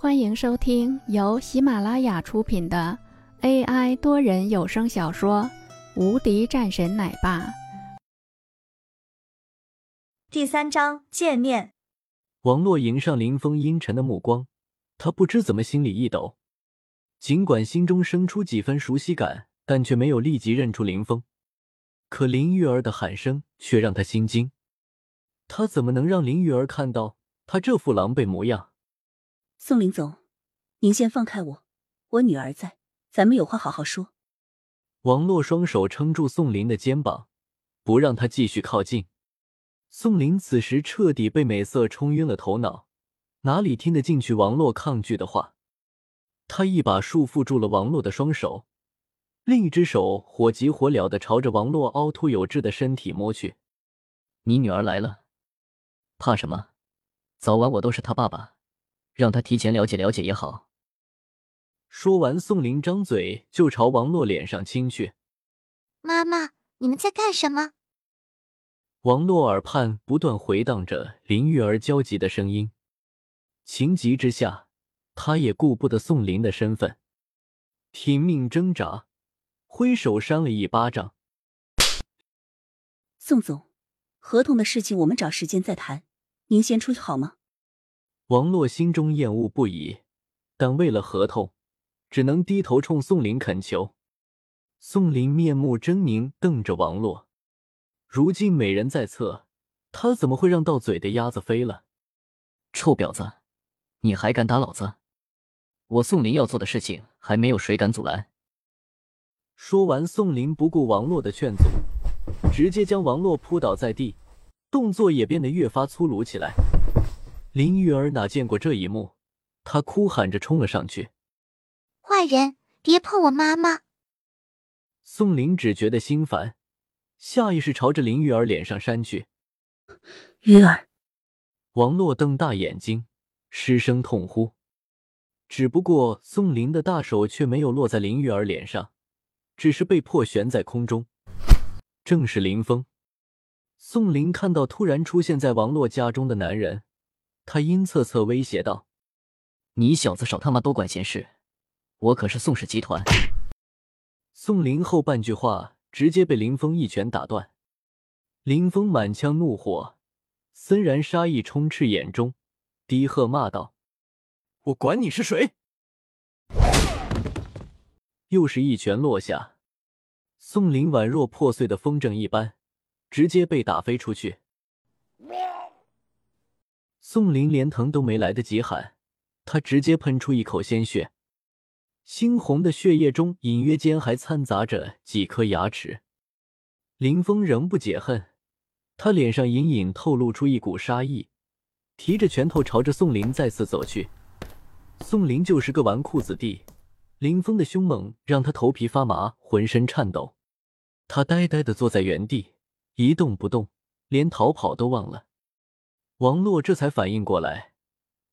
欢迎收听由喜马拉雅出品的 AI 多人有声小说《无敌战神奶爸》第三章见面。王洛迎上林峰阴沉的目光，他不知怎么心里一抖，尽管心中生出几分熟悉感，但却没有立即认出林峰。可林玉儿的喊声却让他心惊，他怎么能让林玉儿看到他这副狼狈模样？宋林总，您先放开我，我女儿在，咱们有话好好说。王洛双手撑住宋林的肩膀，不让他继续靠近。宋林此时彻底被美色冲晕了头脑，哪里听得进去王洛抗拒的话？他一把束缚住了王洛的双手，另一只手火急火燎的朝着王洛凹凸有致的身体摸去。你女儿来了，怕什么？早晚我都是她爸爸。让他提前了解了解也好。说完，宋林张嘴就朝王洛脸上亲去。妈妈，你们在干什么？王洛耳畔不断回荡着林玉儿焦急的声音，情急之下，他也顾不得宋林的身份，拼命挣扎，挥手扇了一巴掌。宋总，合同的事情我们找时间再谈，您先出去好吗？王洛心中厌恶不已，但为了合同，只能低头冲宋林恳求。宋林面目狰狞，瞪着王洛。如今美人在侧，他怎么会让到嘴的鸭子飞了？臭婊子，你还敢打老子？我宋林要做的事情，还没有谁敢阻拦。说完，宋林不顾王洛的劝阻，直接将王洛扑倒在地，动作也变得越发粗鲁起来。林玉儿哪见过这一幕，她哭喊着冲了上去：“坏人，别碰我妈妈！”宋林只觉得心烦，下意识朝着林玉儿脸上扇去。玉儿，王洛瞪大眼睛，失声痛呼。只不过宋林的大手却没有落在林玉儿脸上，只是被迫悬在空中。正是林峰。宋林看到突然出现在王洛家中的男人。他阴恻恻威胁道：“你小子少他妈多管闲事！我可是宋氏集团。”宋林后半句话直接被林峰一拳打断。林峰满腔怒火，森然杀意充斥眼中，低喝骂道：“我管你是谁！”又是一拳落下，宋林宛若破碎的风筝一般，直接被打飞出去。宋林连疼都没来得及喊，他直接喷出一口鲜血，猩红的血液中隐约间还掺杂着几颗牙齿。林峰仍不解恨，他脸上隐隐透露出一股杀意，提着拳头朝着宋林再次走去。宋林就是个纨绔子弟，林峰的凶猛让他头皮发麻，浑身颤抖。他呆呆的坐在原地，一动不动，连逃跑都忘了。王洛这才反应过来，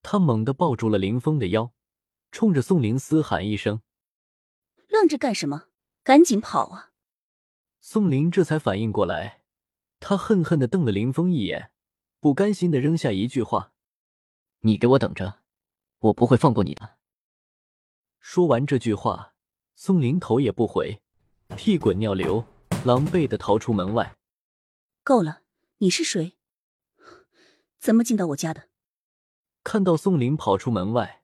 他猛地抱住了林峰的腰，冲着宋林嘶喊一声：“愣着干什么？赶紧跑啊！”宋林这才反应过来，他恨恨的瞪了林峰一眼，不甘心的扔下一句话：“你给我等着，我不会放过你的。”说完这句话，宋林头也不回，屁滚尿流，狼狈的逃出门外。够了，你是谁？怎么进到我家的？看到宋林跑出门外，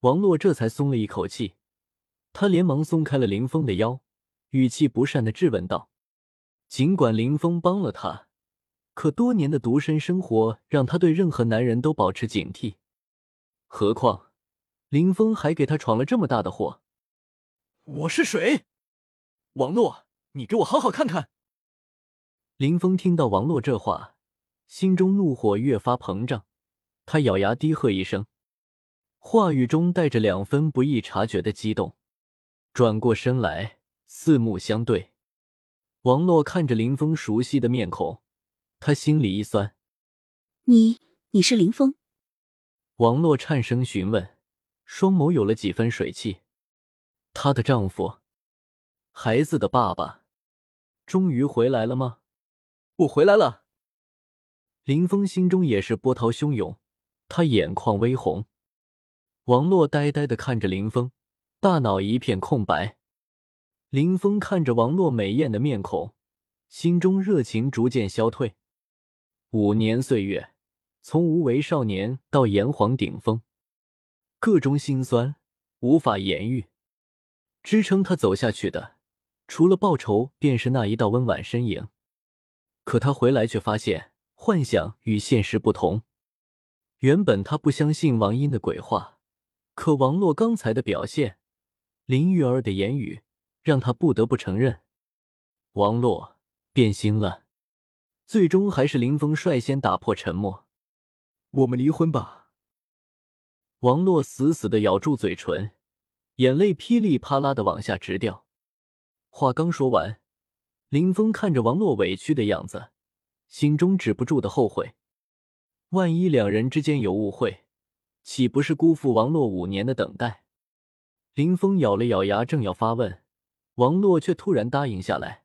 王洛这才松了一口气。他连忙松开了林峰的腰，语气不善的质问道：“尽管林峰帮了他，可多年的独身生活让他对任何男人都保持警惕。何况林峰还给他闯了这么大的祸。”我是谁？王洛，你给我好好看看！林峰听到王洛这话。心中怒火越发膨胀，他咬牙低喝一声，话语中带着两分不易察觉的激动，转过身来，四目相对。王洛看着林峰熟悉的面孔，他心里一酸：“你，你是林峰？”王洛颤声询问，双眸有了几分水汽。她的丈夫，孩子的爸爸，终于回来了吗？我回来了。林峰心中也是波涛汹涌，他眼眶微红。王洛呆呆的看着林峰，大脑一片空白。林峰看着王洛美艳的面孔，心中热情逐渐消退。五年岁月，从无为少年到炎黄顶峰，各种心酸无法言喻。支撑他走下去的，除了报仇，便是那一道温婉身影。可他回来却发现，幻想与现实不同。原本他不相信王英的鬼话。可王洛刚才的表现，林玉儿的言语，让他不得不承认，王洛变心了。最终还是林峰率先打破沉默：“我们离婚吧。”王洛死死的咬住嘴唇，眼泪噼里啪啦的往下直掉。话刚说完，林峰看着王洛委屈的样子，心中止不住的后悔：万一两人之间有误会。岂不是辜负王洛五年的等待？林峰咬了咬牙，正要发问，王洛却突然答应下来：“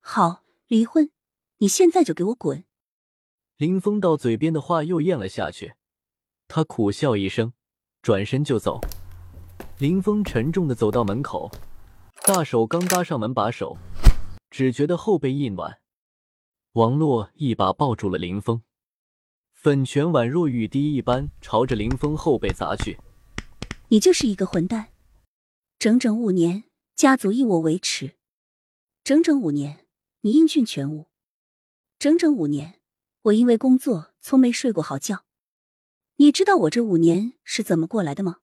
好，离婚，你现在就给我滚！”林峰到嘴边的话又咽了下去，他苦笑一声，转身就走。林峰沉重的走到门口，大手刚搭上门把手，只觉得后背一暖，王洛一把抱住了林峰。粉拳宛若雨滴一般朝着林峰后背砸去。你就是一个混蛋！整整五年，家族以我为耻；整整五年，你音讯全无；整整五年，我因为工作从没睡过好觉。你知道我这五年是怎么过来的吗？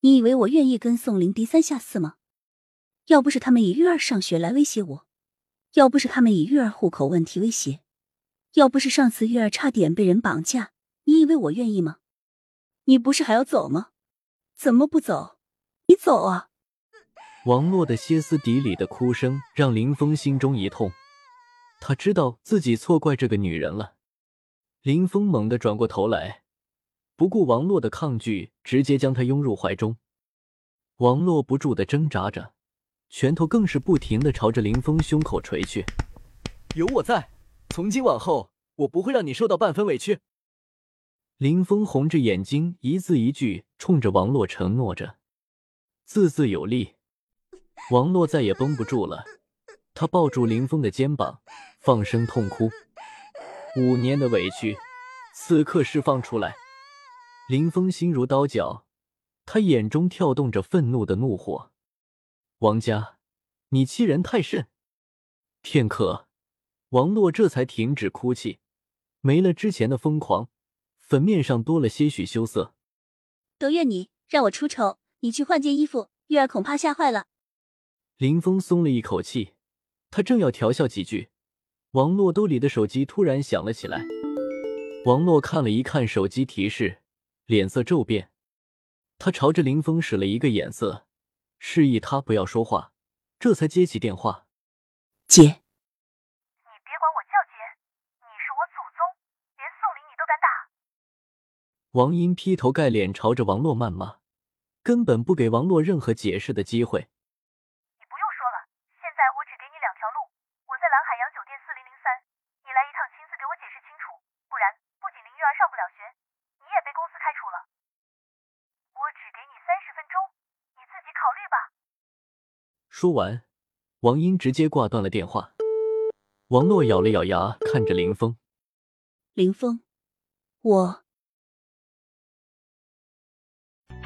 你以为我愿意跟宋林低三下四吗？要不是他们以玉儿上学来威胁我，要不是他们以玉儿户口问题威胁。要不是上次玉儿差点被人绑架，你以为我愿意吗？你不是还要走吗？怎么不走？你走啊！王洛的歇斯底里的哭声让林峰心中一痛，他知道自己错怪这个女人了。林峰猛地转过头来，不顾王洛的抗拒，直接将她拥入怀中。王洛不住的挣扎着，拳头更是不停的朝着林峰胸口捶去。有我在。从今往后，我不会让你受到半分委屈。林峰红着眼睛，一字一句冲着王洛承诺着，字字有力。王洛再也绷不住了，他抱住林峰的肩膀，放声痛哭。五年的委屈，此刻释放出来。林峰心如刀绞，他眼中跳动着愤怒的怒火。王家，你欺人太甚！片刻。王洛这才停止哭泣，没了之前的疯狂，粉面上多了些许羞涩。都怨你，让我出丑。你去换件衣服，玉儿恐怕吓坏了。林峰松了一口气，他正要调笑几句，王洛兜里的手机突然响了起来。王洛看了一看手机提示，脸色骤变，他朝着林峰使了一个眼色，示意他不要说话，这才接起电话，姐，你别管我叫姐，你是我祖宗，连宋林你都敢打。王英劈头盖脸朝着王洛谩骂，根本不给王洛任何解释的机会。你不用说了，现在我只给你两条路：我在蓝海洋酒店四零零三，你来一趟，亲自给我解释清楚；不然，不仅林玉儿上不了学，你也被公司开除了。我只给你三十分钟，你自己考虑吧。说完，王英直接挂断了电话。王洛咬了咬牙，看着林峰：“林峰，我……”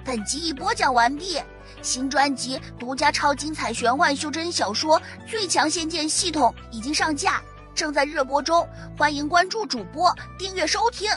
本集已播讲完毕，新专辑独家超精彩玄幻修真小说《最强仙剑系统》已经上架，正在热播中，欢迎关注主播，订阅收听。